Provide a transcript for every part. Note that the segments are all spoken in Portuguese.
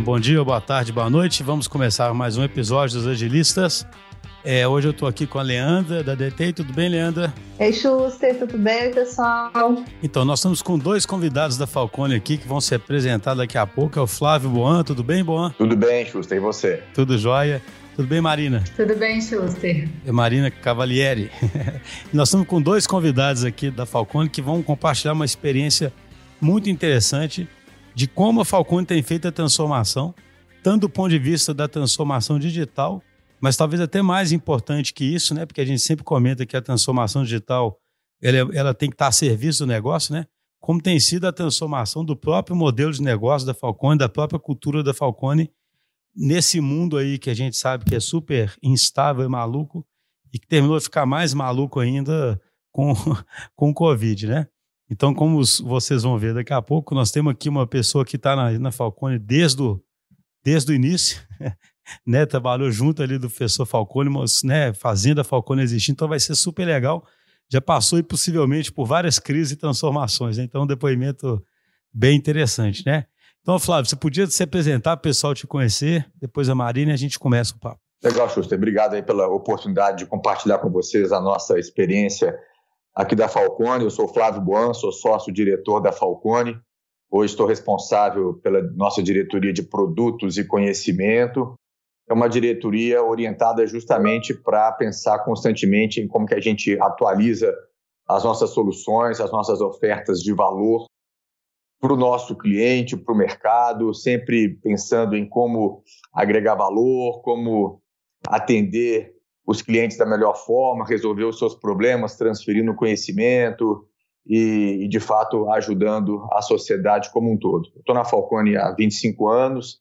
Então, bom dia, boa tarde, boa noite. Vamos começar mais um episódio dos Agilistas. É, hoje eu estou aqui com a Leandra, da DT. Tudo bem, Leandra? Ei, Schuster, tudo bem, pessoal? Então, nós estamos com dois convidados da Falcone aqui que vão se apresentar daqui a pouco. É o Flávio Boan. Tudo bem, Boan? Tudo bem, Schuster. E você? Tudo jóia. Tudo bem, Marina? Tudo bem, Schuster. É Marina Cavalieri. nós estamos com dois convidados aqui da Falcone que vão compartilhar uma experiência muito interessante de como a Falcone tem feito a transformação, tanto do ponto de vista da transformação digital, mas talvez até mais importante que isso, né? Porque a gente sempre comenta que a transformação digital ela, ela tem que estar a serviço do negócio, né? Como tem sido a transformação do próprio modelo de negócio da Falcone, da própria cultura da Falcone, nesse mundo aí que a gente sabe que é super instável e maluco, e que terminou de ficar mais maluco ainda com, com o Covid, né? Então, como vocês vão ver daqui a pouco, nós temos aqui uma pessoa que está na, na Falcone desde o, desde o início, né? Trabalhou junto ali do professor Falcone, né? Fazendo a Falcone existir, então vai ser super legal. Já passou e possivelmente por várias crises e transformações, né? então um depoimento bem interessante, né? Então, Flávio, você podia se apresentar, o pessoal te conhecer, depois a Marina e a gente começa o papo. Legal, Schuster. Obrigado aí pela oportunidade de compartilhar com vocês a nossa experiência aqui da Falcone. Eu sou Flávio Boan, sou sócio-diretor da Falcone. Hoje estou responsável pela nossa diretoria de produtos e conhecimento. É uma diretoria orientada justamente para pensar constantemente em como que a gente atualiza as nossas soluções, as nossas ofertas de valor para o nosso cliente, para o mercado, sempre pensando em como agregar valor, como atender os clientes da melhor forma, resolver os seus problemas, transferindo conhecimento e, e de fato, ajudando a sociedade como um todo. Estou na Falcone há 25 anos,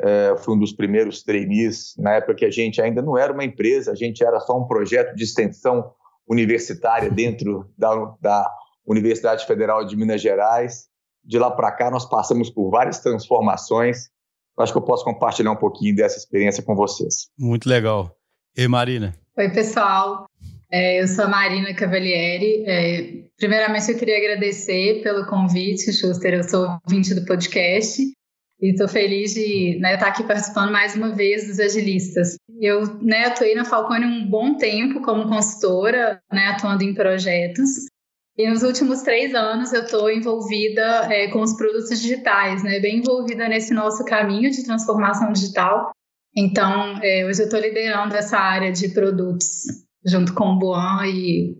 é, fui um dos primeiros trainees na época que a gente ainda não era uma empresa, a gente era só um projeto de extensão universitária dentro da, da Universidade Federal de Minas Gerais. De lá para cá, nós passamos por várias transformações. Acho que eu posso compartilhar um pouquinho dessa experiência com vocês. Muito legal. E Marina? Oi, pessoal. É, eu sou a Marina Cavalieri. É, primeiramente, eu queria agradecer pelo convite, Schuster. Eu sou ouvinte do podcast e estou feliz de né, estar aqui participando mais uma vez dos agilistas. Eu né, atuei na Falcone um bom tempo como consultora, né, atuando em projetos. E nos últimos três anos eu estou envolvida é, com os produtos digitais, né, bem envolvida nesse nosso caminho de transformação digital. Então, é, hoje eu estou liderando essa área de produtos junto com o Boan e,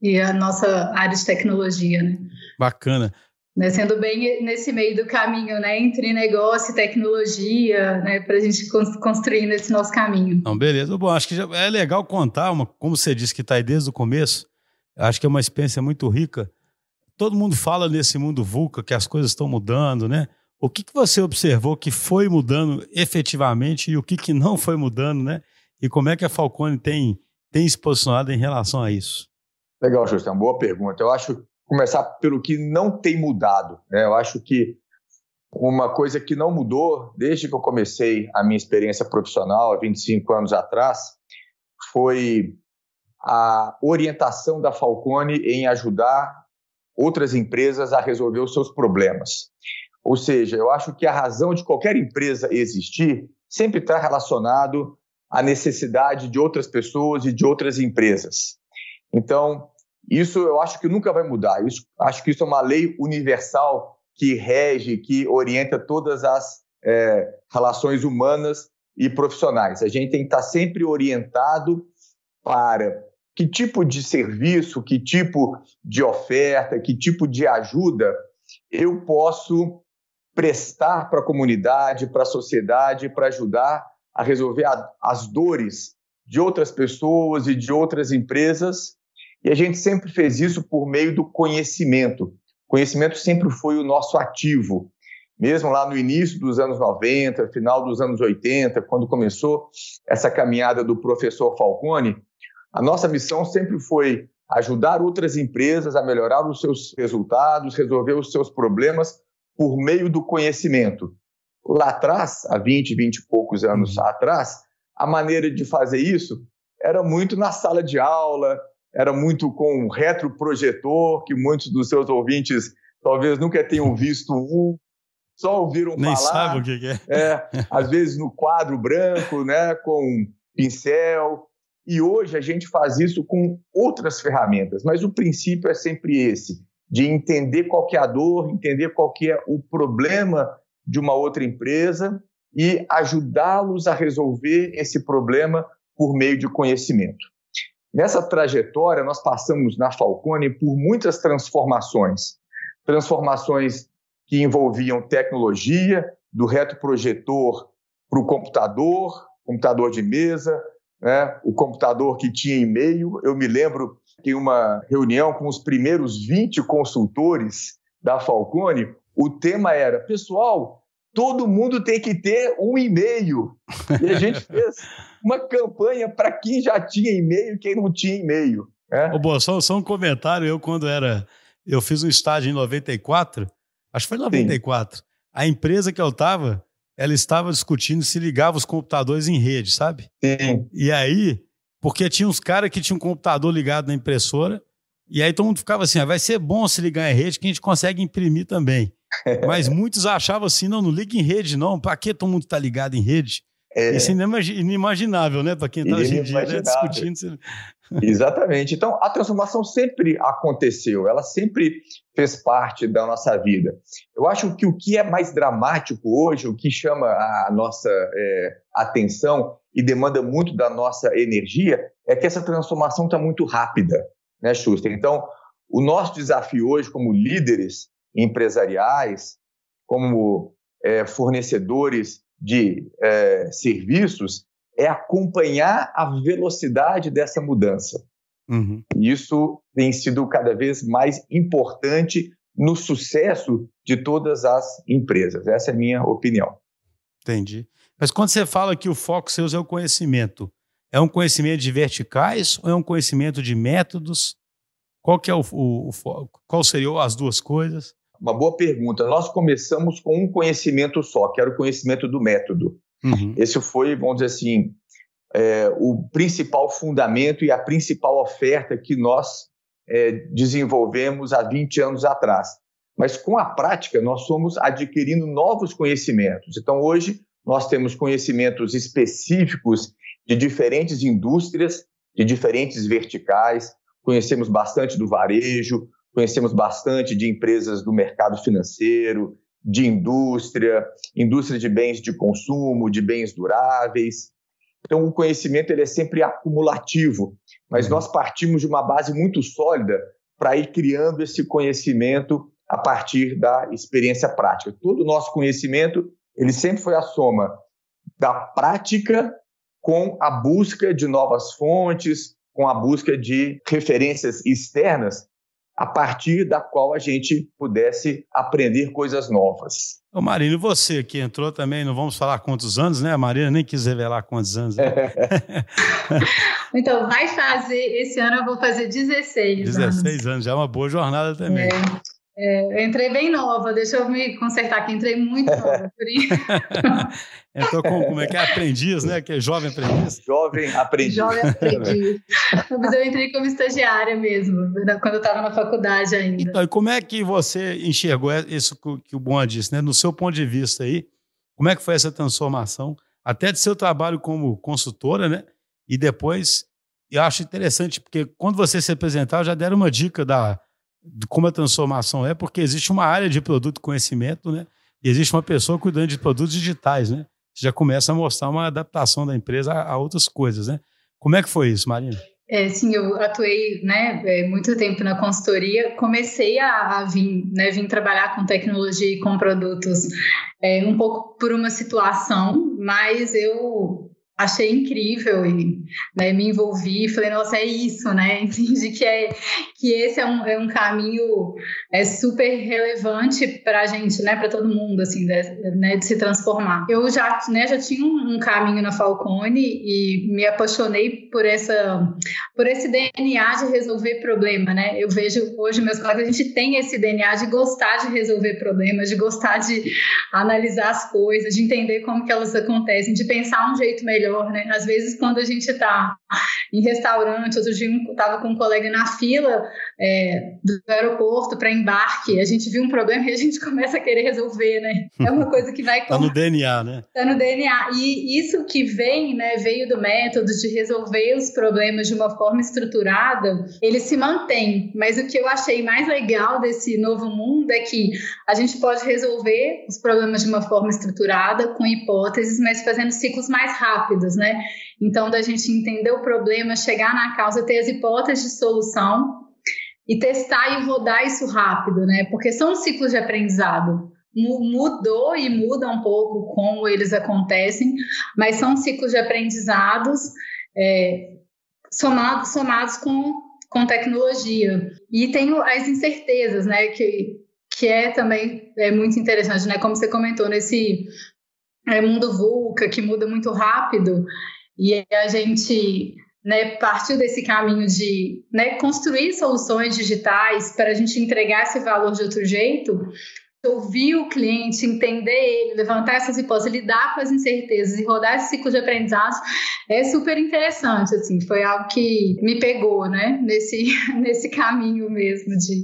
e a nossa área de tecnologia. Né? Bacana. Né, sendo bem nesse meio do caminho, né, entre negócio e tecnologia, né, para a gente construir esse nosso caminho. Não, beleza. Bom, acho que é legal contar, uma, como você disse que está aí desde o começo, acho que é uma experiência muito rica. Todo mundo fala nesse mundo VUCA que as coisas estão mudando, né? O que, que você observou que foi mudando efetivamente e o que, que não foi mudando, né? E como é que a Falcone tem, tem se posicionado em relação a isso? Legal, Justo, é uma boa pergunta. Eu acho começar pelo que não tem mudado. Né? Eu acho que uma coisa que não mudou desde que eu comecei a minha experiência profissional, há 25 anos atrás, foi a orientação da Falcone em ajudar outras empresas a resolver os seus problemas. Ou seja, eu acho que a razão de qualquer empresa existir sempre está relacionado à necessidade de outras pessoas e de outras empresas. Então, isso eu acho que nunca vai mudar. Isso, acho que isso é uma lei universal que rege, que orienta todas as é, relações humanas e profissionais. A gente tem que estar sempre orientado para que tipo de serviço, que tipo de oferta, que tipo de ajuda eu posso prestar para a comunidade, para a sociedade, para ajudar a resolver a, as dores de outras pessoas e de outras empresas. E a gente sempre fez isso por meio do conhecimento. Conhecimento sempre foi o nosso ativo. Mesmo lá no início dos anos 90, final dos anos 80, quando começou essa caminhada do professor Falcone, a nossa missão sempre foi ajudar outras empresas a melhorar os seus resultados, resolver os seus problemas por meio do conhecimento. Lá atrás, há 20, 20 e poucos anos uhum. atrás, a maneira de fazer isso era muito na sala de aula, era muito com um retroprojetor, que muitos dos seus ouvintes talvez nunca tenham visto um, só ouviram Nem falar. sabe o que, é. é. Às vezes no quadro branco, né, com pincel. E hoje a gente faz isso com outras ferramentas, mas o princípio é sempre esse, de entender qual é a dor, entender qual é o problema de uma outra empresa e ajudá-los a resolver esse problema por meio de conhecimento. Nessa trajetória, nós passamos na Falcone por muitas transformações. Transformações que envolviam tecnologia, do retroprojetor para o computador, computador de mesa, né? o computador que tinha e-mail. Eu me lembro que em uma reunião com os primeiros 20 consultores da Falcone, o tema era: pessoal, todo mundo tem que ter um e-mail. E a gente fez uma campanha para quem já tinha e-mail e quem não tinha e-mail. Né? Ô, boa, só, só, um comentário. Eu, quando era. Eu fiz um estágio em 94, acho que foi em 94. Sim. A empresa que eu estava, ela estava discutindo se ligava os computadores em rede, sabe? Sim. E aí, porque tinha uns caras que tinham um computador ligado na impressora, e aí todo mundo ficava assim: ah, vai ser bom se ligar em rede que a gente consegue imprimir também. Mas muitos achavam assim: não, não liga em rede, não. Para que todo mundo está ligado em rede? É. Isso é inimaginável, né? Para quem está hoje em dia né? discutindo. Exatamente. Então, a transformação sempre aconteceu, ela sempre fez parte da nossa vida. Eu acho que o que é mais dramático hoje, o que chama a nossa é, atenção e demanda muito da nossa energia, é que essa transformação está muito rápida, né, Schuster? Então, o nosso desafio hoje, como líderes empresariais, como é, fornecedores de é, serviços, é acompanhar a velocidade dessa mudança. Uhum. Isso tem sido cada vez mais importante no sucesso de todas as empresas. Essa é a minha opinião. Entendi. Mas quando você fala que o foco seu é o conhecimento, é um conhecimento de verticais ou é um conhecimento de métodos? Qual que é o, o, o qual seriam as duas coisas? Uma boa pergunta. Nós começamos com um conhecimento só, que era o conhecimento do método. Uhum. Esse foi, vamos dizer assim, é, o principal fundamento e a principal oferta que nós é, desenvolvemos há 20 anos atrás. Mas com a prática, nós fomos adquirindo novos conhecimentos. Então, hoje, nós temos conhecimentos específicos de diferentes indústrias, de diferentes verticais, conhecemos bastante do varejo, conhecemos bastante de empresas do mercado financeiro, de indústria, indústria de bens de consumo, de bens duráveis. Então, o conhecimento ele é sempre acumulativo, mas uhum. nós partimos de uma base muito sólida para ir criando esse conhecimento a partir da experiência prática. Todo o nosso conhecimento ele sempre foi a soma da prática com a busca de novas fontes, com a busca de referências externas a partir da qual a gente pudesse aprender coisas novas. Ô Marina, e você que entrou também, não vamos falar quantos anos, né? A Marina nem quis revelar quantos anos. Né? então, vai fazer, esse ano eu vou fazer 16 16 anos. 16 anos, já é uma boa jornada também. É. É, eu entrei bem nova, deixa eu me consertar aqui, entrei muito nova. Entrou com, como é que é? Aprendiz, né? Que é jovem aprendiz? Jovem aprendiz. Jovem aprendiz. Mas eu entrei como estagiária mesmo, quando eu estava na faculdade ainda. Então, e como é que você enxergou isso que o Boa disse, né? No seu ponto de vista aí, como é que foi essa transformação, até de seu trabalho como consultora, né? E depois, eu acho interessante, porque quando você se apresentar, já deram uma dica da de como a transformação é, porque existe uma área de produto conhecimento, né? E existe uma pessoa cuidando de produtos digitais, né? Você já começa a mostrar uma adaptação da empresa a, outras coisas, né? Como é que foi isso, Marina? É, sim, eu atuei né, é, muito tempo na consultoria. Comecei a, a vir, né, vir trabalhar com tecnologia e com produtos é, um pouco por uma situação, mas eu achei incrível e né, me envolvi falei nossa é isso né? Entendi que é que esse é um, é um caminho é super relevante para a gente né para todo mundo assim de, né, de se transformar. Eu já né já tinha um, um, caminho na Falcone e me apaixonei por essa por esse DNA de resolver problema né? Eu vejo hoje meus colegas a gente tem esse DNA de gostar de resolver problemas de gostar de analisar as coisas de entender como que elas acontecem de pensar um jeito melhor melhor, né? Às vezes, quando a gente está em restaurante, outro dia estava com um colega na fila é, do aeroporto para embarque, a gente viu um problema e a gente começa a querer resolver, né? É uma coisa que vai... Está no DNA, né? Está no DNA. E isso que vem, né, veio do método de resolver os problemas de uma forma estruturada, ele se mantém. Mas o que eu achei mais legal desse novo mundo é que a gente pode resolver os problemas de uma forma estruturada, com hipóteses, mas fazendo ciclos mais rápidos, né? Então, da gente entender o problema, chegar na causa, ter as hipóteses de solução e testar e rodar isso rápido, né? Porque são ciclos de aprendizado. Mudou e muda um pouco como eles acontecem, mas são ciclos de aprendizados é, somados, somados com, com tecnologia. E tem as incertezas, né? Que, que é também é muito interessante, né? Como você comentou, nesse é, mundo VUCA que muda muito rápido, e a gente né, partiu desse caminho de né, construir soluções digitais para a gente entregar esse valor de outro jeito, ouvir o cliente, entender ele, levantar essas hipóteses, lidar com as incertezas e rodar esse ciclo de aprendizado é super interessante, assim, foi algo que me pegou, né, nesse, nesse caminho mesmo de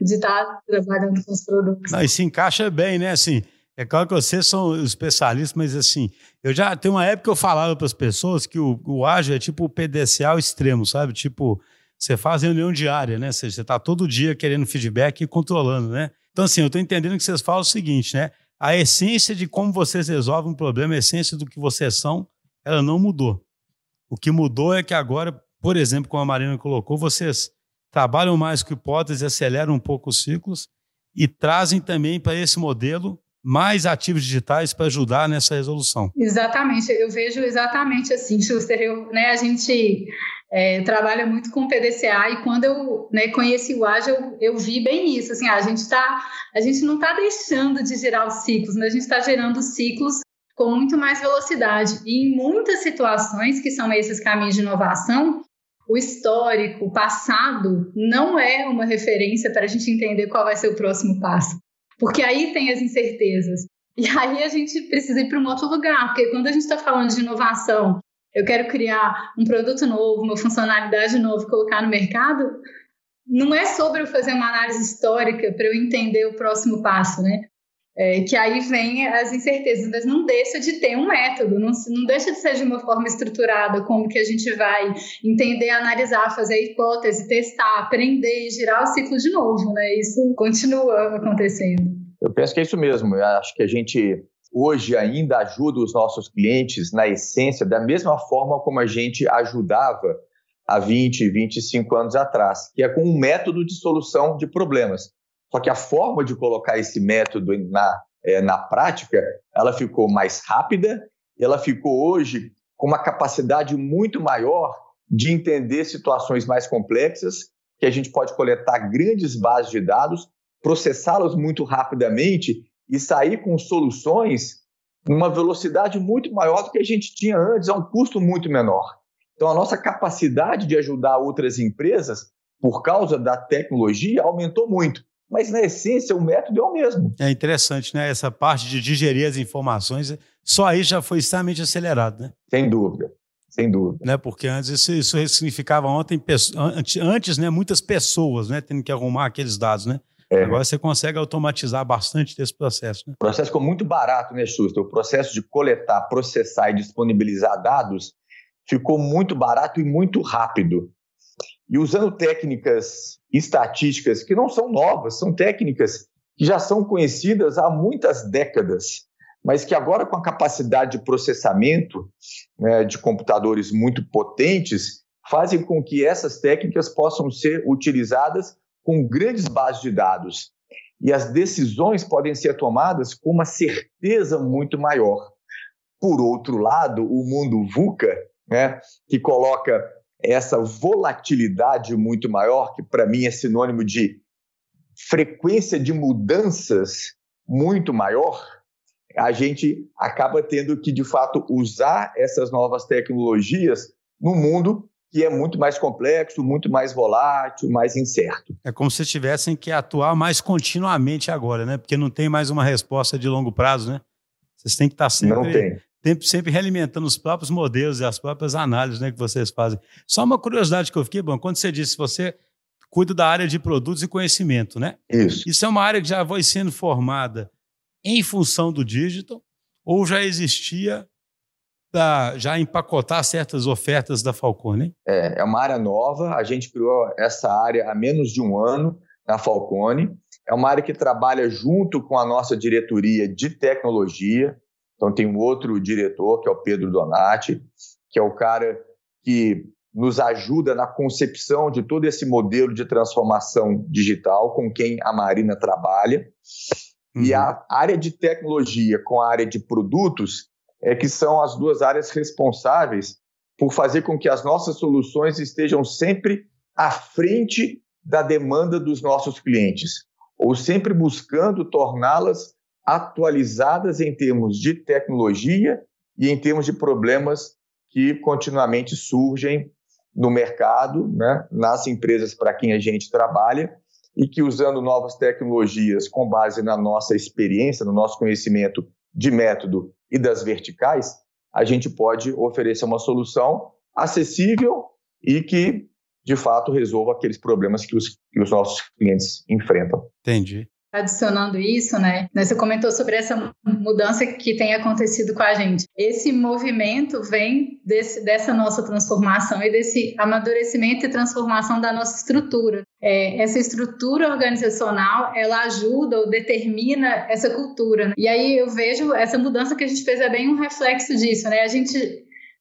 de estar tá trabalhando com os produtos. Não, e se encaixa bem, né, assim, é claro que vocês são especialistas, mas assim, eu já tem uma época que eu falava para as pessoas que o, o ágil é tipo o PDCA extremo, sabe? Tipo, você faz reunião diária, né? Você está todo dia querendo feedback e controlando, né? Então, assim, eu estou entendendo que vocês falam o seguinte, né? A essência de como vocês resolvem um problema, a essência do que vocês são, ela não mudou. O que mudou é que agora, por exemplo, como a Marina colocou, vocês trabalham mais com hipóteses, aceleram um pouco os ciclos e trazem também para esse modelo mais ativos digitais para ajudar nessa resolução. Exatamente, eu vejo exatamente assim, Schuster, eu, né, a gente é, trabalha muito com PDCA e quando eu né, conheci o Agile, eu, eu, vi bem isso, assim, a gente tá, a gente não está deixando de gerar os ciclos, mas a gente está gerando ciclos com muito mais velocidade e em muitas situações que são esses caminhos de inovação, o histórico, o passado, não é uma referência para a gente entender qual vai ser o próximo passo. Porque aí tem as incertezas. E aí a gente precisa ir para um outro lugar, porque quando a gente está falando de inovação, eu quero criar um produto novo, uma funcionalidade nova, colocar no mercado, não é sobre eu fazer uma análise histórica para eu entender o próximo passo, né? É, que aí vem as incertezas, mas não deixa de ter um método, não, não deixa de ser de uma forma estruturada, como que a gente vai entender, analisar, fazer hipótese, testar, aprender e girar o ciclo de novo, né? Isso continua acontecendo. Eu penso que é isso mesmo. Eu acho que a gente hoje ainda ajuda os nossos clientes na essência da mesma forma como a gente ajudava há 20, 25 anos atrás, que é com um método de solução de problemas. Só que a forma de colocar esse método na, é, na prática, ela ficou mais rápida, ela ficou hoje com uma capacidade muito maior de entender situações mais complexas, que a gente pode coletar grandes bases de dados, processá-las muito rapidamente e sair com soluções numa velocidade muito maior do que a gente tinha antes, a um custo muito menor. Então, a nossa capacidade de ajudar outras empresas, por causa da tecnologia, aumentou muito mas na essência o método é o mesmo. É interessante, né? Essa parte de digerir as informações, só aí já foi extremamente acelerado, né? Sem dúvida. Sem dúvida. Né? Porque antes isso, isso significava ontem, antes, né, muitas pessoas né, tendo que arrumar aqueles dados, né? É. Agora você consegue automatizar bastante desse processo. Né? O processo ficou muito barato, né, Schuster? O processo de coletar, processar e disponibilizar dados ficou muito barato e muito rápido. E usando técnicas estatísticas que não são novas, são técnicas que já são conhecidas há muitas décadas, mas que agora, com a capacidade de processamento né, de computadores muito potentes, fazem com que essas técnicas possam ser utilizadas com grandes bases de dados. E as decisões podem ser tomadas com uma certeza muito maior. Por outro lado, o mundo VUCA, né, que coloca essa volatilidade muito maior, que para mim é sinônimo de frequência de mudanças muito maior, a gente acaba tendo que, de fato, usar essas novas tecnologias no mundo que é muito mais complexo, muito mais volátil, mais incerto. É como se tivessem que atuar mais continuamente agora, né? Porque não tem mais uma resposta de longo prazo, né? Vocês têm que estar sempre sempre realimentando os próprios modelos e as próprias análises né, que vocês fazem. Só uma curiosidade que eu fiquei, bom, quando você disse você cuida da área de produtos e conhecimento, né? Isso. Isso é uma área que já foi sendo formada em função do digital ou já existia para já empacotar certas ofertas da Falcone? É, é uma área nova, a gente criou essa área há menos de um ano na Falcone. É uma área que trabalha junto com a nossa diretoria de tecnologia. Então, tem um outro diretor, que é o Pedro Donati, que é o cara que nos ajuda na concepção de todo esse modelo de transformação digital com quem a Marina trabalha. Uhum. E a área de tecnologia com a área de produtos é que são as duas áreas responsáveis por fazer com que as nossas soluções estejam sempre à frente da demanda dos nossos clientes, ou sempre buscando torná-las atualizadas em termos de tecnologia e em termos de problemas que continuamente surgem no mercado, né, nas empresas para quem a gente trabalha, e que usando novas tecnologias com base na nossa experiência, no nosso conhecimento de método e das verticais, a gente pode oferecer uma solução acessível e que, de fato, resolva aqueles problemas que os, que os nossos clientes enfrentam. Entendi adicionando isso, né? Você comentou sobre essa mudança que tem acontecido com a gente. Esse movimento vem desse, dessa nossa transformação e desse amadurecimento e transformação da nossa estrutura. É, essa estrutura organizacional, ela ajuda ou determina essa cultura. Né? E aí eu vejo essa mudança que a gente fez é bem um reflexo disso, né? A gente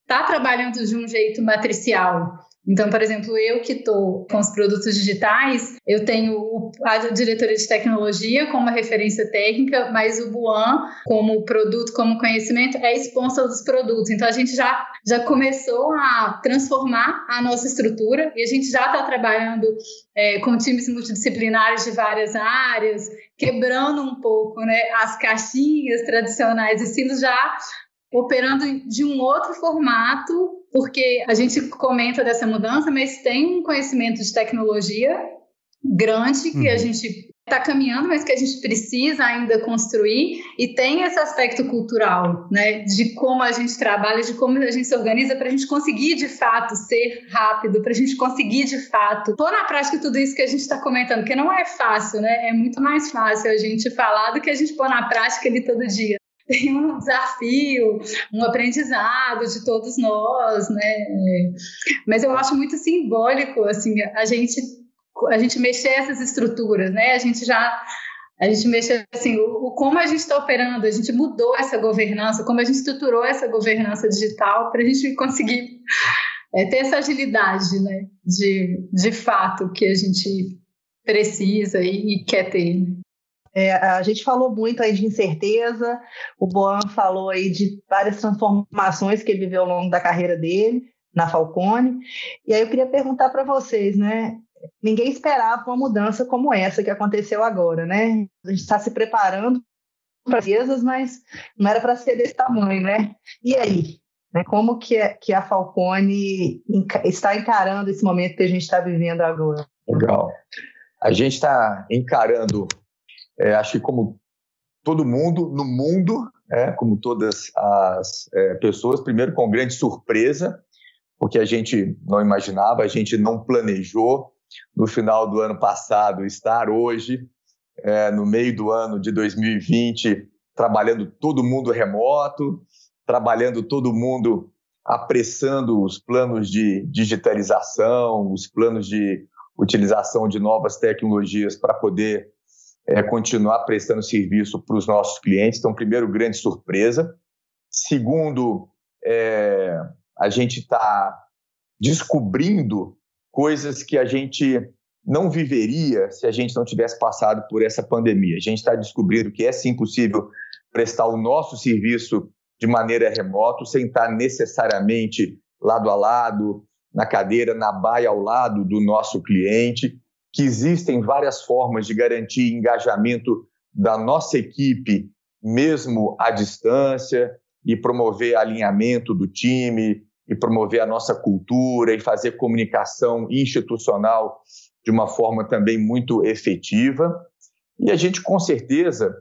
está trabalhando de um jeito matricial. Então, por exemplo, eu que estou com os produtos digitais, eu tenho a diretoria de tecnologia como referência técnica, mas o Buan, como produto, como conhecimento, é sponsor dos produtos. Então, a gente já, já começou a transformar a nossa estrutura e a gente já está trabalhando é, com times multidisciplinares de várias áreas, quebrando um pouco né, as caixinhas tradicionais e silos já operando de um outro formato, porque a gente comenta dessa mudança, mas tem um conhecimento de tecnologia grande que uhum. a gente está caminhando, mas que a gente precisa ainda construir. E tem esse aspecto cultural, né, de como a gente trabalha, de como a gente se organiza para a gente conseguir de fato ser rápido, para a gente conseguir de fato pôr na prática tudo isso que a gente está comentando, porque não é fácil, né, é muito mais fácil a gente falar do que a gente pôr na prática ali todo dia tem um desafio, um aprendizado de todos nós, né? Mas eu acho muito simbólico, assim, a gente a gente mexer essas estruturas, né? A gente já a gente mexer assim, o, o como a gente está operando, a gente mudou essa governança, como a gente estruturou essa governança digital para a gente conseguir é, ter essa agilidade, né? De, de fato que a gente precisa e, e quer ter. Né? É, a gente falou muito aí de incerteza, o Boan falou aí de várias transformações que ele viveu ao longo da carreira dele na Falcone. E aí eu queria perguntar para vocês, né? Ninguém esperava uma mudança como essa que aconteceu agora, né? A gente está se preparando para as mas não era para ser desse tamanho, né? E aí? Né? Como é, que a Falcone está encarando esse momento que a gente está vivendo agora? Legal. A gente está encarando é, acho que como todo mundo no mundo, é, como todas as é, pessoas, primeiro com grande surpresa, porque a gente não imaginava, a gente não planejou no final do ano passado estar hoje, é, no meio do ano de 2020, trabalhando todo mundo remoto, trabalhando todo mundo apressando os planos de digitalização, os planos de utilização de novas tecnologias para poder é, continuar prestando serviço para os nossos clientes. Então, primeiro, grande surpresa. Segundo, é, a gente está descobrindo coisas que a gente não viveria se a gente não tivesse passado por essa pandemia. A gente está descobrindo que é sim possível prestar o nosso serviço de maneira remota, sem estar necessariamente lado a lado, na cadeira, na baia ao lado do nosso cliente que existem várias formas de garantir engajamento da nossa equipe, mesmo à distância, e promover alinhamento do time, e promover a nossa cultura, e fazer comunicação institucional de uma forma também muito efetiva. E a gente, com certeza,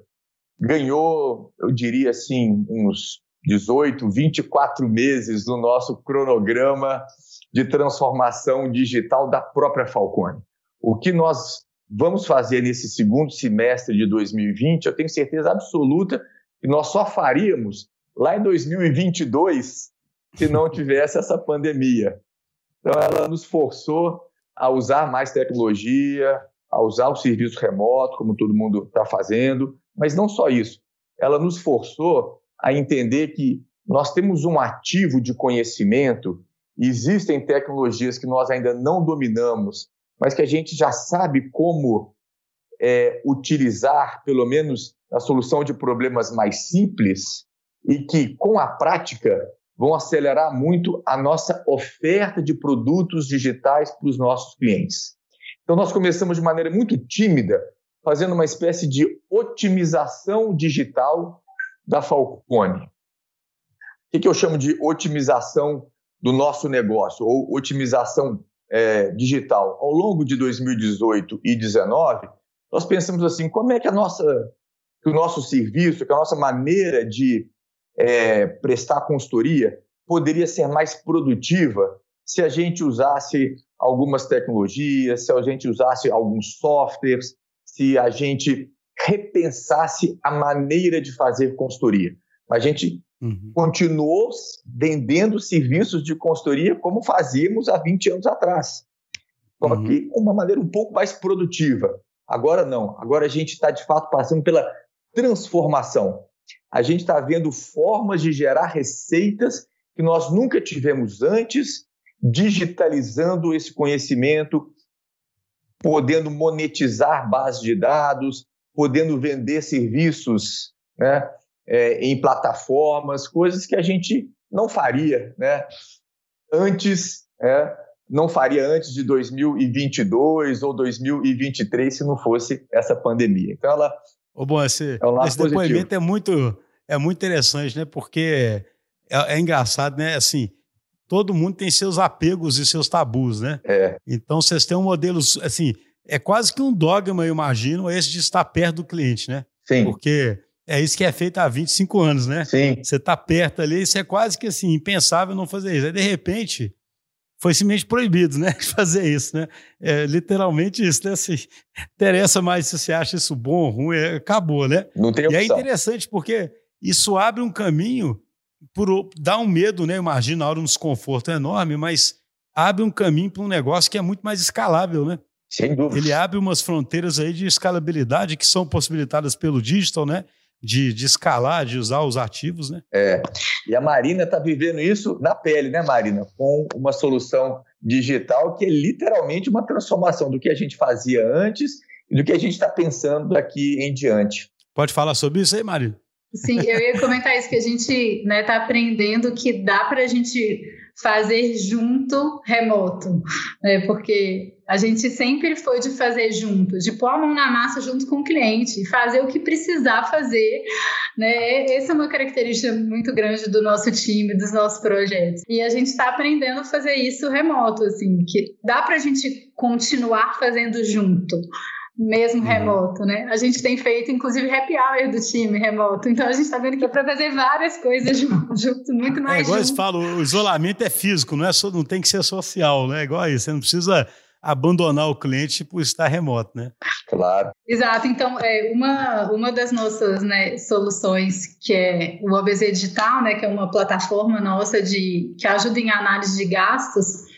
ganhou, eu diria assim, uns 18, 24 meses no nosso cronograma de transformação digital da própria Falcone. O que nós vamos fazer nesse segundo semestre de 2020, eu tenho certeza absoluta que nós só faríamos lá em 2022 se não tivesse essa pandemia. Então, ela nos forçou a usar mais tecnologia, a usar o serviço remoto, como todo mundo está fazendo, mas não só isso. Ela nos forçou a entender que nós temos um ativo de conhecimento, existem tecnologias que nós ainda não dominamos, mas que a gente já sabe como é, utilizar, pelo menos na solução de problemas mais simples, e que, com a prática, vão acelerar muito a nossa oferta de produtos digitais para os nossos clientes. Então, nós começamos de maneira muito tímida, fazendo uma espécie de otimização digital da Falcone. O que eu chamo de otimização do nosso negócio, ou otimização é, digital? Ao longo de 2018 e 2019, nós pensamos assim, como é que a nossa, que o nosso serviço, que a nossa maneira de é, prestar consultoria poderia ser mais produtiva se a gente usasse algumas tecnologias, se a gente usasse alguns softwares, se a gente repensasse a maneira de fazer consultoria. A gente uhum. continuou vendendo serviços de consultoria como fazíamos há 20 anos atrás, só uhum. que uma maneira um pouco mais produtiva. Agora não, agora a gente está de fato passando pela transformação a gente está vendo formas de gerar receitas que nós nunca tivemos antes, digitalizando esse conhecimento, podendo monetizar bases de dados, podendo vender serviços né, é, em plataformas, coisas que a gente não faria né, antes, é, não faria antes de 2022 ou 2023 se não fosse essa pandemia. Então, ela Ô, bom, esse, é esse depoimento é muito, é muito interessante, né? Porque é, é, engraçado, né? Assim, todo mundo tem seus apegos e seus tabus, né? É. Então, vocês têm um modelo, assim, é quase que um dogma, eu imagino, esse de estar perto do cliente, né? Sim. Porque é isso que é feito há 25 anos, né? Sim. Você está perto ali, isso é quase que assim, impensável não fazer isso. Aí, de repente, foi simplesmente proibido, né? Fazer isso, né? É, literalmente isso, né? Se interessa mais se você acha isso bom ou ruim, é, acabou, né? Não tem opção. E é interessante porque isso abre um caminho, por, dá um medo, né? Imagina, a hora um desconforto enorme, mas abre um caminho para um negócio que é muito mais escalável, né? Sem dúvida. Ele abre umas fronteiras aí de escalabilidade que são possibilitadas pelo digital, né? De, de escalar, de usar os ativos, né? É. E a Marina está vivendo isso na pele, né, Marina? Com uma solução digital que é literalmente uma transformação do que a gente fazia antes e do que a gente está pensando daqui em diante. Pode falar sobre isso aí, Marina? Sim, eu ia comentar isso, que a gente está né, tá aprendendo que dá para a gente fazer junto remoto, né? porque a gente sempre foi de fazer junto, de pôr a mão na massa junto com o cliente, fazer o que precisar fazer. Né? Essa é uma característica muito grande do nosso time, dos nossos projetos. E a gente está aprendendo a fazer isso remoto, assim, que dá para a gente continuar fazendo junto mesmo uhum. remoto, né? A gente tem feito, inclusive, happy hour do time remoto. Então a gente está vendo que é para fazer várias coisas junto, muito mais. É igual eles falam, o isolamento é físico, não, é só, não tem que ser social, né? É igual isso, você não precisa abandonar o cliente por estar remoto, né? Claro. Exato. Então, é, uma, uma das nossas né, soluções, que é o OBZ Digital, né, que é uma plataforma nossa de, que ajuda em análise de gastos,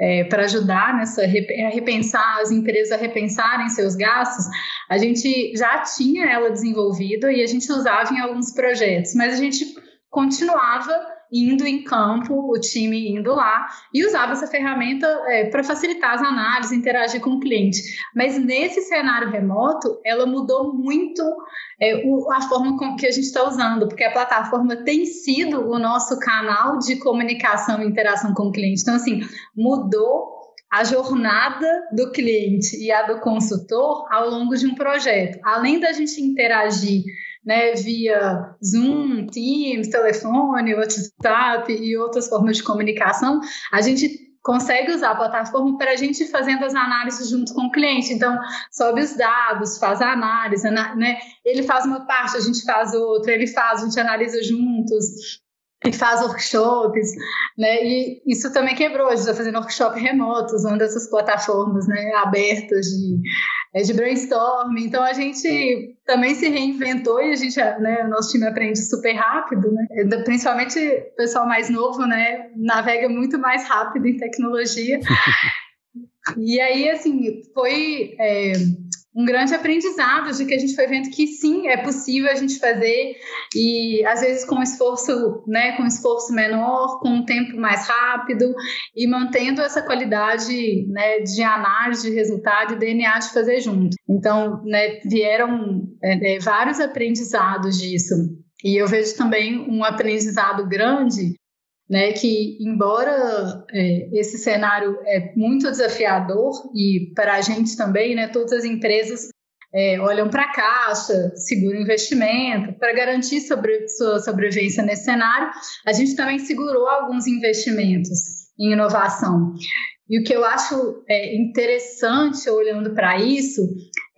é, para ajudar nessa a repensar as empresas a repensarem seus gastos, a gente já tinha ela desenvolvida e a gente usava em alguns projetos, mas a gente continuava indo em campo, o time indo lá e usava essa ferramenta é, para facilitar as análises, interagir com o cliente. Mas nesse cenário remoto, ela mudou muito é, o, a forma com que a gente está usando, porque a plataforma tem sido o nosso canal de comunicação e interação com o cliente. Então, assim, mudou a jornada do cliente e a do consultor ao longo de um projeto. Além da gente interagir né, via Zoom, Teams, telefone, WhatsApp e outras formas de comunicação, a gente consegue usar a plataforma para a gente fazendo as análises junto com o cliente. Então, sobe os dados, faz a análise, né? ele faz uma parte, a gente faz outra, ele faz, a gente analisa juntos. E faz workshops, né? E isso também quebrou. A gente está fazendo workshop remotos, usando essas plataformas, né, abertas de, é, de brainstorming. Então a gente também se reinventou e a gente, né, o nosso time aprende super rápido, né? Principalmente o pessoal mais novo, né, navega muito mais rápido em tecnologia. e aí, assim, foi é, um grande aprendizado de que a gente foi vendo que sim, é possível a gente fazer e às vezes com esforço, né, com esforço menor, com um tempo mais rápido e mantendo essa qualidade, né, de análise de resultado e DNA de fazer junto. Então, né, vieram é, é, vários aprendizados disso. E eu vejo também um aprendizado grande né, que embora é, esse cenário é muito desafiador e para a gente também, né, todas as empresas é, olham para a caixa, seguram investimento para garantir sobre, sua sobrevivência nesse cenário, a gente também segurou alguns investimentos em inovação. E o que eu acho é, interessante olhando para isso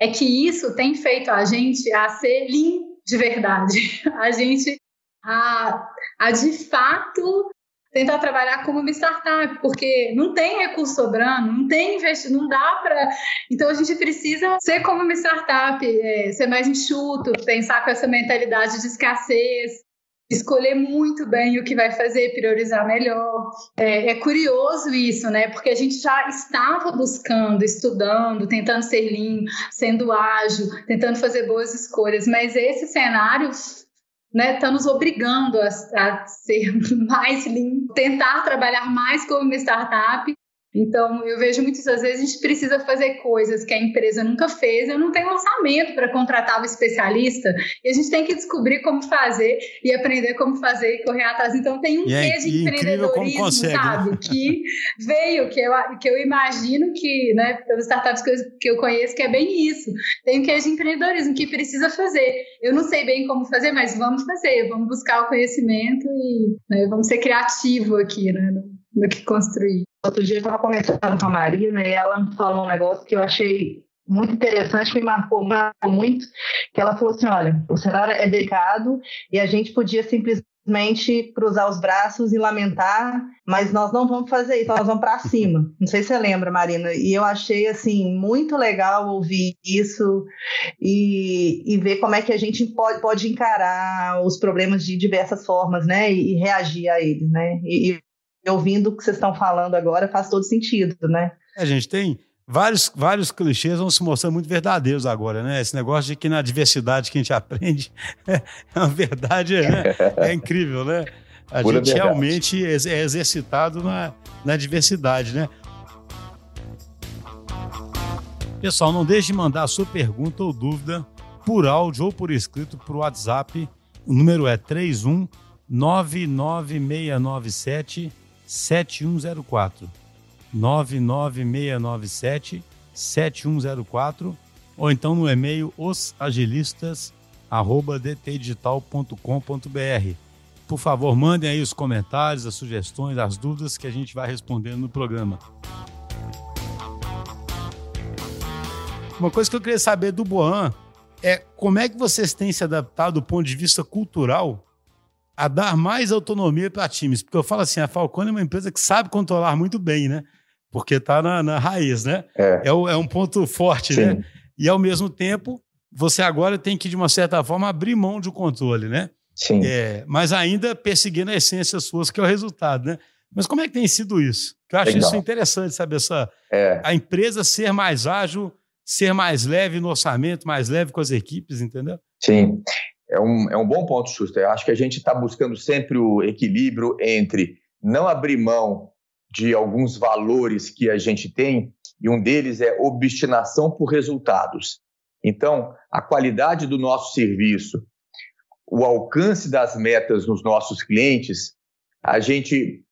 é que isso tem feito a gente a ser lean de verdade, a gente a, a de fato tentar trabalhar como uma startup, porque não tem recurso sobrando, não tem investimento, não dá para. Então a gente precisa ser como uma startup, é, ser mais enxuto, pensar com essa mentalidade de escassez, escolher muito bem o que vai fazer, priorizar melhor. É, é, curioso isso, né? Porque a gente já estava buscando, estudando, tentando ser lean, sendo ágil, tentando fazer boas escolhas, mas esse cenário né, está nos obrigando a, a ser mais lean, tentar trabalhar mais como uma startup então, eu vejo muitas vezes a gente precisa fazer coisas que a empresa nunca fez, eu não tenho orçamento para contratar um especialista, e a gente tem que descobrir como fazer e aprender como fazer e correr atrás. Então, tem um é quê de empreendedorismo, né? sabe? Né? Que veio, que eu, que eu imagino que, né, pelas startups que eu, que eu conheço, que é bem isso. Tem um quê de empreendedorismo que precisa fazer. Eu não sei bem como fazer, mas vamos fazer, vamos buscar o conhecimento e né, vamos ser criativo aqui, né, no que construir. Outro dia eu estava conversando com a Marina e ela me falou um negócio que eu achei muito interessante, me marcou, marcou muito, que ela falou assim, olha, o cenário é delicado e a gente podia simplesmente cruzar os braços e lamentar, mas nós não vamos fazer isso, nós vamos para cima. Não sei se você lembra, Marina, e eu achei assim muito legal ouvir isso e, e ver como é que a gente pode, pode encarar os problemas de diversas formas, né, e, e reagir a eles, né? E, e ouvindo o que vocês estão falando agora, faz todo sentido, né? A gente tem vários, vários clichês vão se mostrando muito verdadeiros agora, né? Esse negócio de que na diversidade que a gente aprende é uma verdade, né? é incrível, né? A Pura gente verdade. realmente é exercitado na, na diversidade, né? Pessoal, não deixe de mandar a sua pergunta ou dúvida por áudio ou por escrito para o WhatsApp. O número é 31 99697 7104 99697 7104 ou então no e-mail osagilistas@dtdigital.com.br. Por favor, mandem aí os comentários, as sugestões, as dúvidas que a gente vai respondendo no programa. Uma coisa que eu queria saber do Boan é como é que vocês têm se adaptado do ponto de vista cultural a dar mais autonomia para times. Porque eu falo assim, a Falcone é uma empresa que sabe controlar muito bem, né? Porque está na, na, raiz, né? É. É, é, um ponto forte, né? Sim. né? E ao mesmo tempo, você agora tem que, de uma certa forma, abrir mão de controle, né? Sim. É, mas ainda perseguindo a essência suas, que é o resultado, né? Mas como é que tem sido isso? Eu acho Legal. isso interessante, sabe? Essa, é. A empresa ser mais ágil, ser mais leve no orçamento, mais leve com as equipes, entendeu? Sim é um, é um bom ponto, Schuster. Eu acho que a gente está buscando sempre o equilíbrio entre não abrir mão de alguns valores que a gente tem, e um deles é obstinação por resultados. Então, a qualidade do nosso serviço, o alcance das metas nos nossos clientes, a gente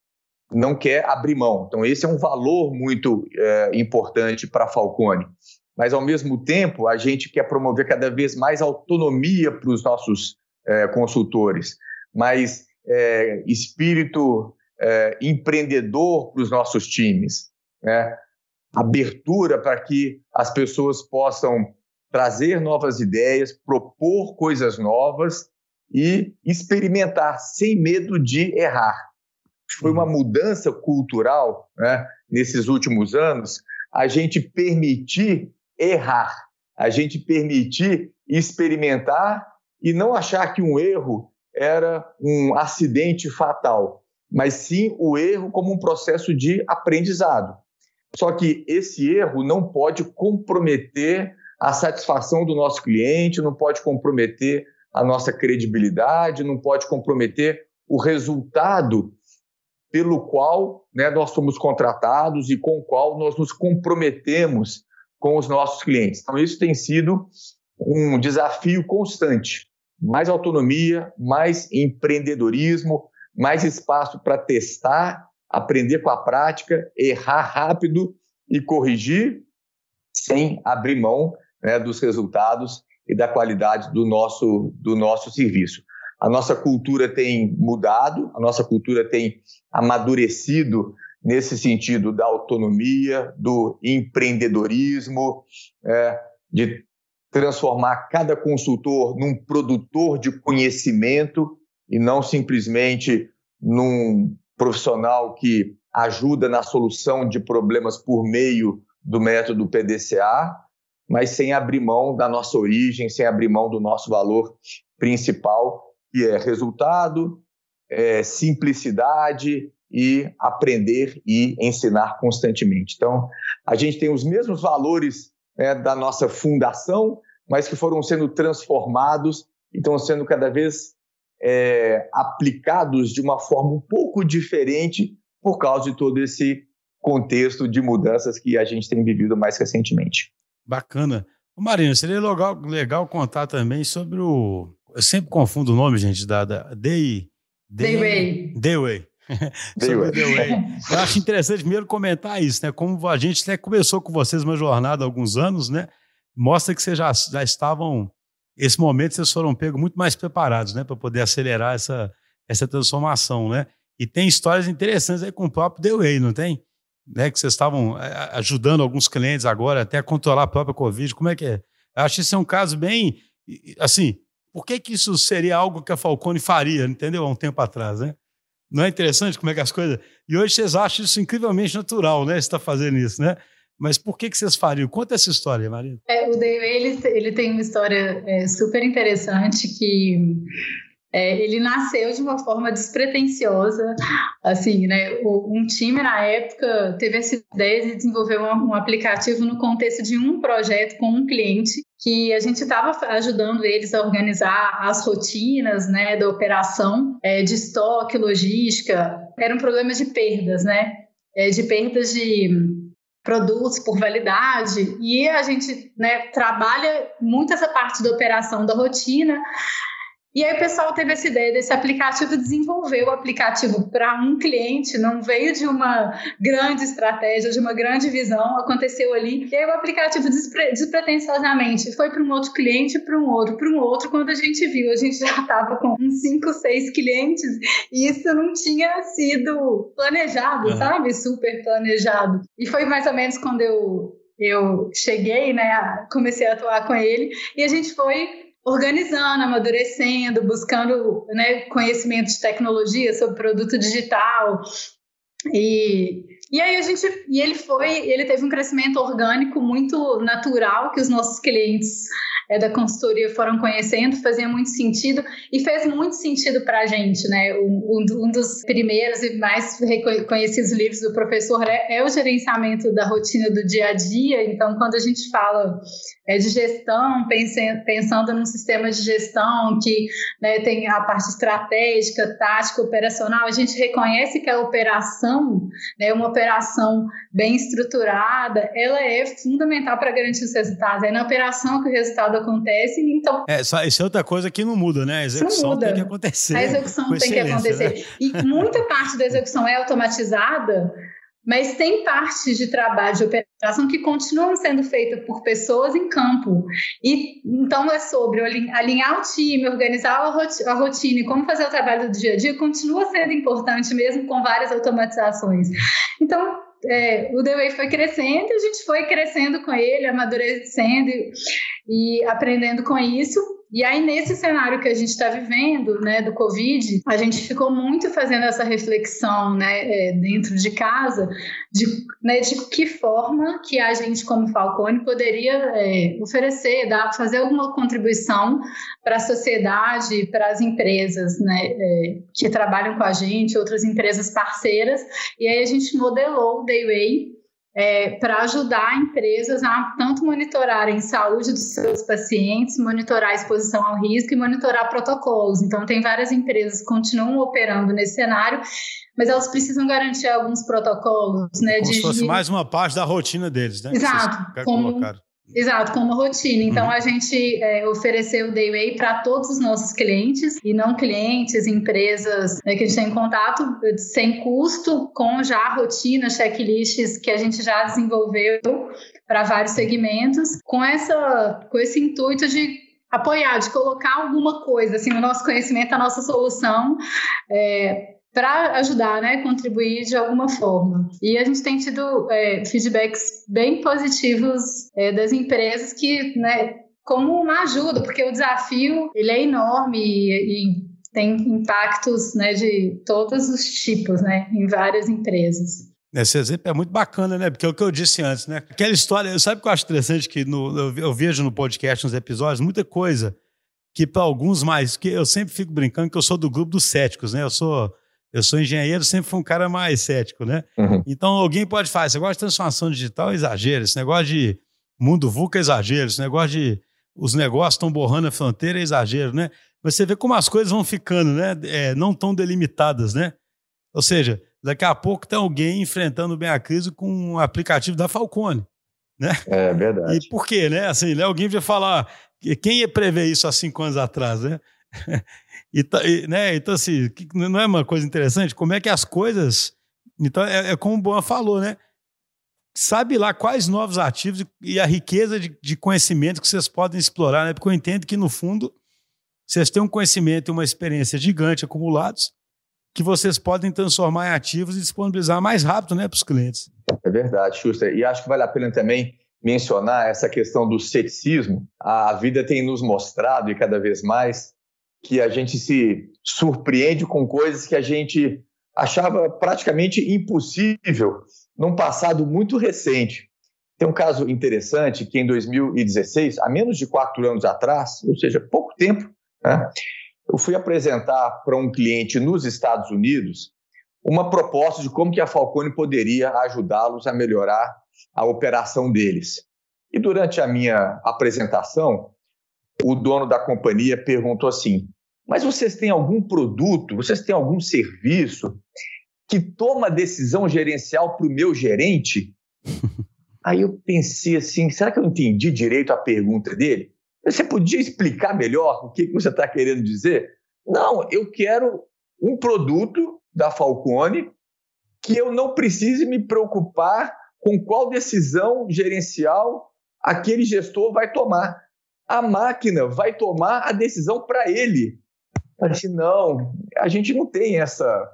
não quer abrir mão. Então, esse é um valor muito é, importante para a Falcone mas ao mesmo tempo a gente quer promover cada vez mais autonomia para os nossos é, consultores, mais é, espírito é, empreendedor para os nossos times, né? abertura para que as pessoas possam trazer novas ideias, propor coisas novas e experimentar sem medo de errar. Foi uma uhum. mudança cultural né, nesses últimos anos, a gente permitir errar, a gente permitir experimentar e não achar que um erro era um acidente fatal, mas sim o erro como um processo de aprendizado. Só que esse erro não pode comprometer a satisfação do nosso cliente, não pode comprometer a nossa credibilidade, não pode comprometer o resultado pelo qual né, nós somos contratados e com o qual nós nos comprometemos com os nossos clientes. Então, isso tem sido um desafio constante. Mais autonomia, mais empreendedorismo, mais espaço para testar, aprender com a prática, errar rápido e corrigir sem abrir mão né, dos resultados e da qualidade do nosso, do nosso serviço. A nossa cultura tem mudado, a nossa cultura tem amadurecido nesse sentido da autonomia, do empreendedorismo, é, de transformar cada consultor num produtor de conhecimento e não simplesmente num profissional que ajuda na solução de problemas por meio do método PDCA, mas sem abrir mão da nossa origem, sem abrir mão do nosso valor principal, que é resultado, é simplicidade e aprender e ensinar constantemente. Então, a gente tem os mesmos valores né, da nossa fundação, mas que foram sendo transformados e estão sendo cada vez é, aplicados de uma forma um pouco diferente por causa de todo esse contexto de mudanças que a gente tem vivido mais recentemente. Bacana. Marina, seria legal, legal contar também sobre o. Eu sempre confundo o nome, gente, da, da Day. Dayway. Dayway. sobre Dayway. Eu acho interessante primeiro comentar isso, né? Como a gente até começou com vocês uma jornada há alguns anos, né? Mostra que vocês já, já estavam. Esse momento vocês foram pegos muito mais preparados, né? Para poder acelerar essa, essa transformação, né? E tem histórias interessantes aí com o próprio Dayway, não tem? né, que vocês estavam é, ajudando alguns clientes agora até a controlar a própria Covid. Como é que é? Eu acho que isso é um caso bem. Assim, por que, que isso seria algo que a Falcone faria, entendeu? Há um tempo atrás, né? Não é interessante como é que as coisas. E hoje vocês acham isso incrivelmente natural, né? Você está fazendo isso, né? Mas por que, que vocês fariam? Conta essa história, Marina. É, o Dave, ele, ele tem uma história é, super interessante que é, ele nasceu de uma forma despretensiosa, assim, né? Um time na época teve essa ideia de desenvolver um, um aplicativo no contexto de um projeto com um cliente que a gente estava ajudando eles a organizar as rotinas, né, da operação é, de estoque, logística. Era um problema de perdas, né? É, de perdas de produtos por validade e a gente né, trabalha muito essa parte da operação da rotina e aí o pessoal teve essa ideia desse aplicativo, desenvolveu o aplicativo para um cliente, não veio de uma grande estratégia, de uma grande visão, aconteceu ali. E aí o aplicativo despre despretensiosamente foi para um outro cliente, para um outro, para um outro. Quando a gente viu, a gente já estava com uns 5, 6 clientes e isso não tinha sido planejado, uhum. sabe? Super planejado. E foi mais ou menos quando eu eu cheguei, né, comecei a atuar com ele e a gente foi organizando, amadurecendo, buscando né, conhecimento de tecnologia sobre produto digital. E, e aí a gente, e ele foi, ele teve um crescimento orgânico muito natural que os nossos clientes é, da consultoria foram conhecendo, fazia muito sentido e fez muito sentido para a gente, né? Um, um, dos primeiros e mais reconhecidos livros do professor é, é, o gerenciamento da rotina do dia a dia. Então, quando a gente fala é, de gestão, pensando, pensando num sistema de gestão que né, tem a parte estratégica, tática, operacional, a gente reconhece que a operação, né, uma operação bem estruturada, ela é fundamental para garantir os resultados. É na operação que o resultado acontece, então... É, só, isso é outra coisa que não muda, né? A execução tem que acontecer. A execução tem que acontecer. Né? E muita parte da execução é automatizada, mas tem partes de trabalho de operação que continuam sendo feitas por pessoas em campo. E então é sobre alinhar o time, organizar a rotina e como fazer o trabalho do dia a dia, continua sendo importante mesmo com várias automatizações. Então, é, o The Way foi crescendo, a gente foi crescendo com ele, amadurecendo e, e aprendendo com isso. E aí, nesse cenário que a gente está vivendo, né, do Covid, a gente ficou muito fazendo essa reflexão, né, é, dentro de casa, de, né, de que forma que a gente, como Falcone, poderia é, oferecer, dar, fazer alguma contribuição para a sociedade, para as empresas, né, é, que trabalham com a gente, outras empresas parceiras. E aí a gente modelou o Dayway é, para ajudar empresas a tanto monitorarem saúde dos seus pacientes, monitorar a exposição ao risco e monitorar protocolos. Então, tem várias empresas que continuam operando nesse cenário, mas elas precisam garantir alguns protocolos. Né, como de, se fosse mais uma parte da rotina deles, né? Exato. Como, Exato, como rotina. Então, uhum. a gente é, ofereceu o Dayway para todos os nossos clientes e não clientes, empresas né, que a gente tem contato, sem custo, com já rotina, checklists que a gente já desenvolveu para vários segmentos, com, essa, com esse intuito de apoiar, de colocar alguma coisa, assim, o nosso conhecimento, a nossa solução, é, para ajudar, né, contribuir de alguma forma. E a gente tem tido é, feedbacks bem positivos é, das empresas que, né, como uma ajuda, porque o desafio ele é enorme e, e tem impactos, né, de todos os tipos, né, em várias empresas. Esse exemplo é muito bacana, né? Porque é o que eu disse antes, né? Aquela história, sabe o que eu acho interessante que no, eu, eu vejo no podcast, nos episódios, muita coisa que para alguns mais, que eu sempre fico brincando que eu sou do grupo dos céticos, né? Eu sou eu sou engenheiro, sempre fui um cara mais cético, né? Uhum. Então alguém pode falar, esse negócio de transformação digital é exagero, esse negócio de mundo VUCA é exagero, esse negócio de os negócios estão borrando a fronteira é exagero, né? Mas você vê como as coisas vão ficando, né? É, não tão delimitadas, né? Ou seja, daqui a pouco tem alguém enfrentando bem a crise com um aplicativo da Falcone, né? É verdade. E por quê, né? Assim, né? alguém vai falar, quem ia prever isso há cinco anos atrás, né? E, e, né, então, assim, não é uma coisa interessante? Como é que as coisas. Então, é, é como o Boa falou, né? Sabe lá quais novos ativos e a riqueza de, de conhecimento que vocês podem explorar, né? Porque eu entendo que, no fundo, vocês têm um conhecimento e uma experiência gigante acumulados que vocês podem transformar em ativos e disponibilizar mais rápido né, para os clientes. É verdade, Schuster. E acho que vale a pena também mencionar essa questão do ceticismo. A vida tem nos mostrado, e cada vez mais, que a gente se surpreende com coisas que a gente achava praticamente impossível num passado muito recente. Tem um caso interessante que em 2016, há menos de quatro anos atrás, ou seja, pouco tempo, né, eu fui apresentar para um cliente nos Estados Unidos uma proposta de como que a Falcone poderia ajudá-los a melhorar a operação deles. E durante a minha apresentação, o dono da companhia perguntou assim: Mas vocês têm algum produto, vocês têm algum serviço que toma decisão gerencial para o meu gerente? Aí eu pensei assim: será que eu entendi direito a pergunta dele? Você podia explicar melhor o que você está querendo dizer? Não, eu quero um produto da Falcone que eu não precise me preocupar com qual decisão gerencial aquele gestor vai tomar a máquina vai tomar a decisão para ele. Disse, não, a gente não tem essa,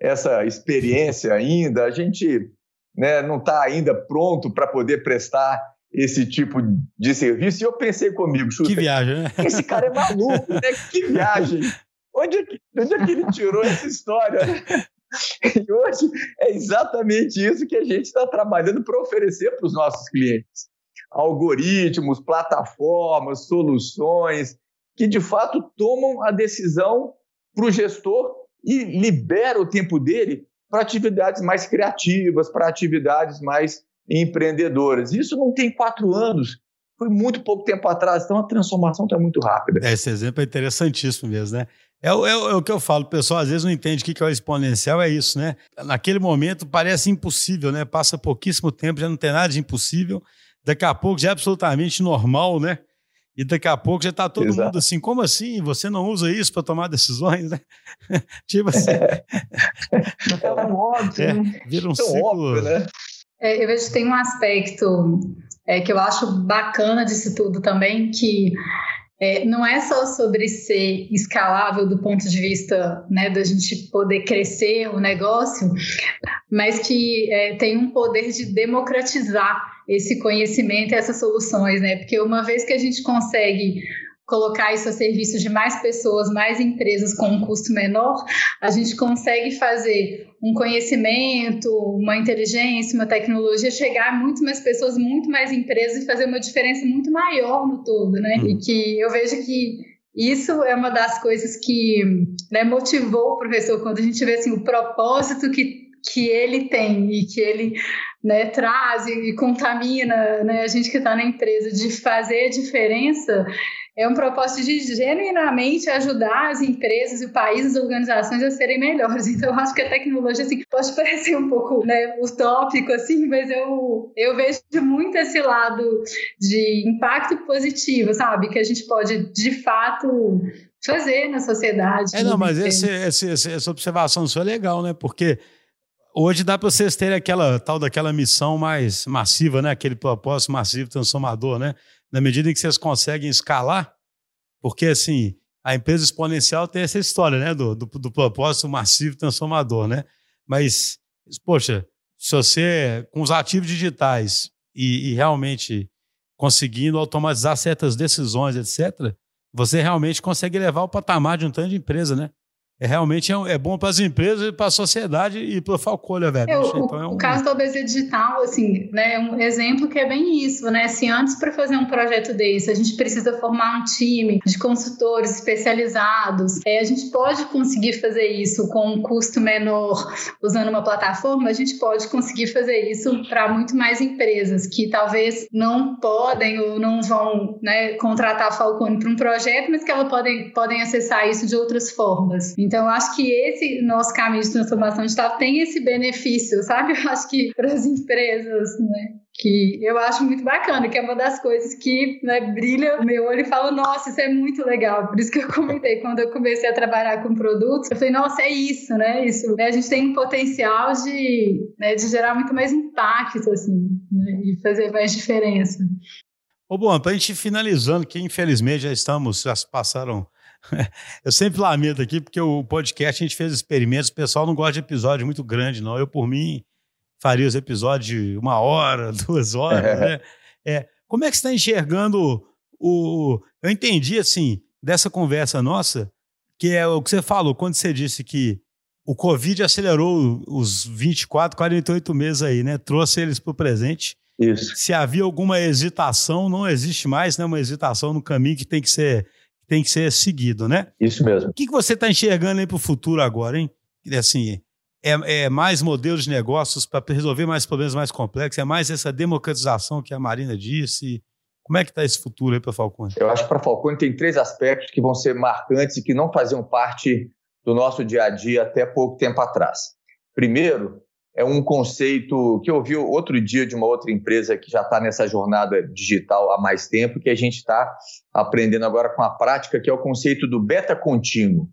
essa experiência ainda, a gente né, não está ainda pronto para poder prestar esse tipo de serviço. E eu pensei comigo, que viagem, né? Esse cara é maluco, né? Que viagem! Onde é que, onde é que ele tirou essa história? E hoje é exatamente isso que a gente está trabalhando para oferecer para os nossos clientes algoritmos, plataformas, soluções, que de fato tomam a decisão para o gestor e libera o tempo dele para atividades mais criativas, para atividades mais empreendedoras. Isso não tem quatro anos, foi muito pouco tempo atrás, então a transformação está muito rápida. Esse exemplo é interessantíssimo mesmo, né? É, é, é, o que eu falo, o pessoal às vezes não entende o que é o exponencial, é isso, né? Naquele momento parece impossível, né? Passa pouquíssimo tempo, já não tem nada de impossível, daqui a pouco já é absolutamente normal, né? E daqui a pouco já está todo Exato. mundo assim, como assim? Você não usa isso para tomar decisões, né? tipo assim. É um óbvio, é, né? Vira um ciclo. Óbvio, né? É, eu vejo que tem um aspecto é, que eu acho bacana disso tudo também, que é, não é só sobre ser escalável do ponto de vista né, da gente poder crescer o negócio, mas que é, tem um poder de democratizar esse conhecimento e essas soluções, né? Porque uma vez que a gente consegue colocar isso a serviço de mais pessoas, mais empresas com um custo menor, a gente consegue fazer um conhecimento, uma inteligência, uma tecnologia chegar a muito mais pessoas, muito mais empresas e fazer uma diferença muito maior no todo, né? Uhum. E que eu vejo que isso é uma das coisas que né, motivou o professor quando a gente vê assim, o propósito que que ele tem e que ele né, traz e, contamina né, a gente que está na empresa de fazer a diferença, é um propósito de genuinamente ajudar as empresas, o país, as organizações a serem melhores. Então, eu acho que a tecnologia assim, pode parecer um pouco né, utópico, assim, mas eu, eu vejo muito esse lado de impacto positivo, sabe? Que a gente pode, de fato, fazer na sociedade. É, não, mas esse, esse, essa observação sua é legal, né? Porque Hoje dá para vocês terem aquela tal daquela missão mais massiva, né? Aquele propósito massivo transformador, né? Na medida em que vocês conseguem escalar, porque assim, a empresa exponencial tem essa história, né? Do, do, do propósito massivo transformador, né? Mas, poxa, se você, com os ativos digitais e, e realmente conseguindo automatizar certas decisões, etc., você realmente consegue levar o patamar de um tanto de empresa, né? É, realmente é, é bom para as empresas, para a sociedade e para o Falcolha, velho. O, então, é um... o caso da obesidade digital, assim, né, é um exemplo que é bem isso, né? Se antes para fazer um projeto desse a gente precisa formar um time de consultores especializados, é, a gente pode conseguir fazer isso com um custo menor usando uma plataforma, a gente pode conseguir fazer isso para muito mais empresas que talvez não podem ou não vão né, contratar a Falcone para um projeto, mas que elas podem, podem acessar isso de outras formas. Então, eu acho que esse nosso caminho de transformação digital tem esse benefício, sabe? Eu acho que para as empresas, né? que eu acho muito bacana, que é uma das coisas que né, brilha o meu olho e falo, nossa, isso é muito legal. Por isso que eu comentei, quando eu comecei a trabalhar com produtos, eu falei, nossa, é isso, né? Isso, né? A gente tem um potencial de, né, de gerar muito mais impacto, assim, né? e fazer mais diferença. Ô, bom, para a gente finalizando, que infelizmente já estamos, já passaram Eu sempre lamento aqui, porque o podcast a gente fez experimentos, o pessoal não gosta de episódio muito grande, não. Eu, por mim, faria os episódios de uma hora, duas horas, é. né? É, como é que você está enxergando o. Eu entendi, assim, dessa conversa nossa, que é o que você falou, quando você disse que o Covid acelerou os 24, 48 meses aí, né? Trouxe eles para o presente. Isso. Se havia alguma hesitação, não existe mais, né? Uma hesitação no caminho que tem que ser tem que ser seguido, né? Isso mesmo. O que, que você está enxergando aí para o futuro agora, hein? Assim, é, é mais modelos de negócios para resolver mais problemas mais complexos, é mais essa democratização que a Marina disse. Como é que está esse futuro aí para a Falcone? Eu acho que para a Falcone tem três aspectos que vão ser marcantes e que não faziam parte do nosso dia a dia até pouco tempo atrás. Primeiro, é um conceito que eu ouvi outro dia de uma outra empresa que já está nessa jornada digital há mais tempo, que a gente está aprendendo agora com a prática, que é o conceito do beta contínuo.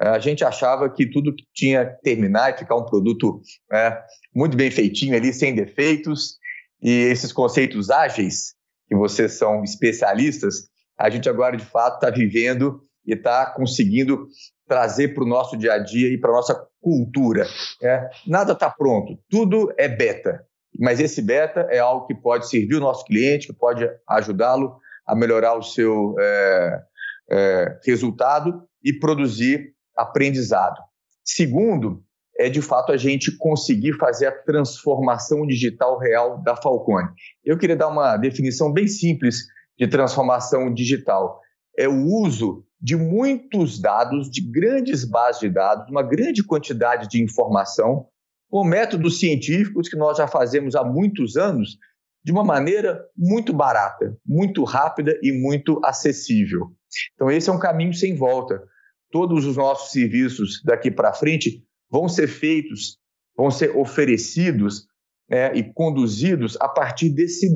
É, a gente achava que tudo que tinha que terminar e ficar um produto é, muito bem feitinho ali, sem defeitos, e esses conceitos ágeis, que vocês são especialistas, a gente agora de fato está vivendo e está conseguindo trazer para o nosso dia a dia e para a nossa cultura. É, nada está pronto, tudo é beta. Mas esse beta é algo que pode servir o nosso cliente, que pode ajudá-lo a melhorar o seu é, é, resultado e produzir aprendizado. Segundo, é de fato a gente conseguir fazer a transformação digital real da Falcone. Eu queria dar uma definição bem simples de transformação digital. É o uso de muitos dados, de grandes bases de dados, uma grande quantidade de informação, com métodos científicos que nós já fazemos há muitos anos, de uma maneira muito barata, muito rápida e muito acessível. Então, esse é um caminho sem volta. Todos os nossos serviços daqui para frente vão ser feitos, vão ser oferecidos né, e conduzidos a partir desse,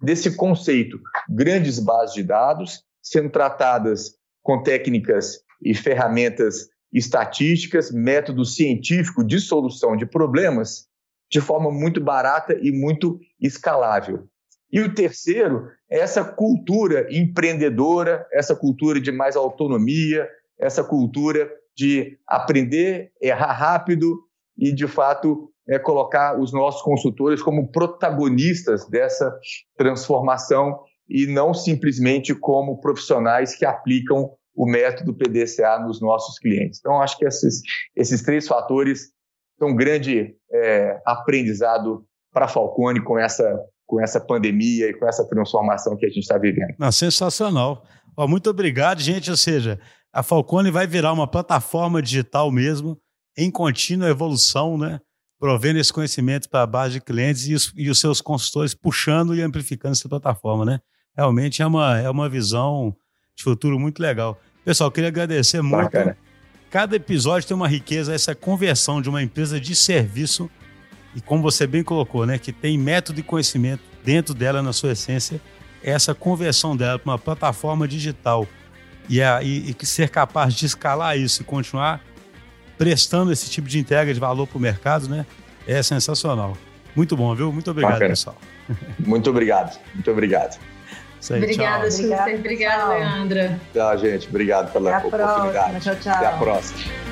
desse conceito. Grandes bases de dados sendo tratadas com técnicas e ferramentas estatísticas, método científico de solução de problemas de forma muito barata e muito escalável. E o terceiro é essa cultura empreendedora, essa cultura de mais autonomia, essa cultura de aprender, errar rápido e, de fato, é, colocar os nossos consultores como protagonistas dessa transformação e não simplesmente como profissionais que aplicam o método PDCA nos nossos clientes. Então, acho que esses, esses três fatores são um grande é, aprendizado para a Falcone com essa, com essa pandemia e com essa transformação que a gente está vivendo. Sensacional. Ó, muito obrigado, gente. Ou seja, a Falcone vai virar uma plataforma digital mesmo, em contínua evolução, né? provendo esse conhecimento para a base de clientes e os, e os, seus consultores puxando e amplificando essa plataforma. Né? Realmente é uma, é uma visão de futuro muito legal. Pessoal, queria agradecer muito. Bacana. Cada episódio tem uma riqueza, essa conversão de uma empresa de serviço, e como você bem colocou, né, que tem método e conhecimento dentro dela, na sua essência, essa conversão dela para uma plataforma digital e, a, e, e ser capaz de escalar isso e continuar prestando esse tipo de entrega de valor para o mercado, né? É sensacional. Muito bom, viu? Muito obrigado, Bacana. pessoal. Muito obrigado. Muito obrigado. Aí, Obrigada, Schuster. Obrigada, Leandra. Tchau, gente. Obrigado pela Até oportunidade. Próxima. Tchau, tchau. Até a próxima.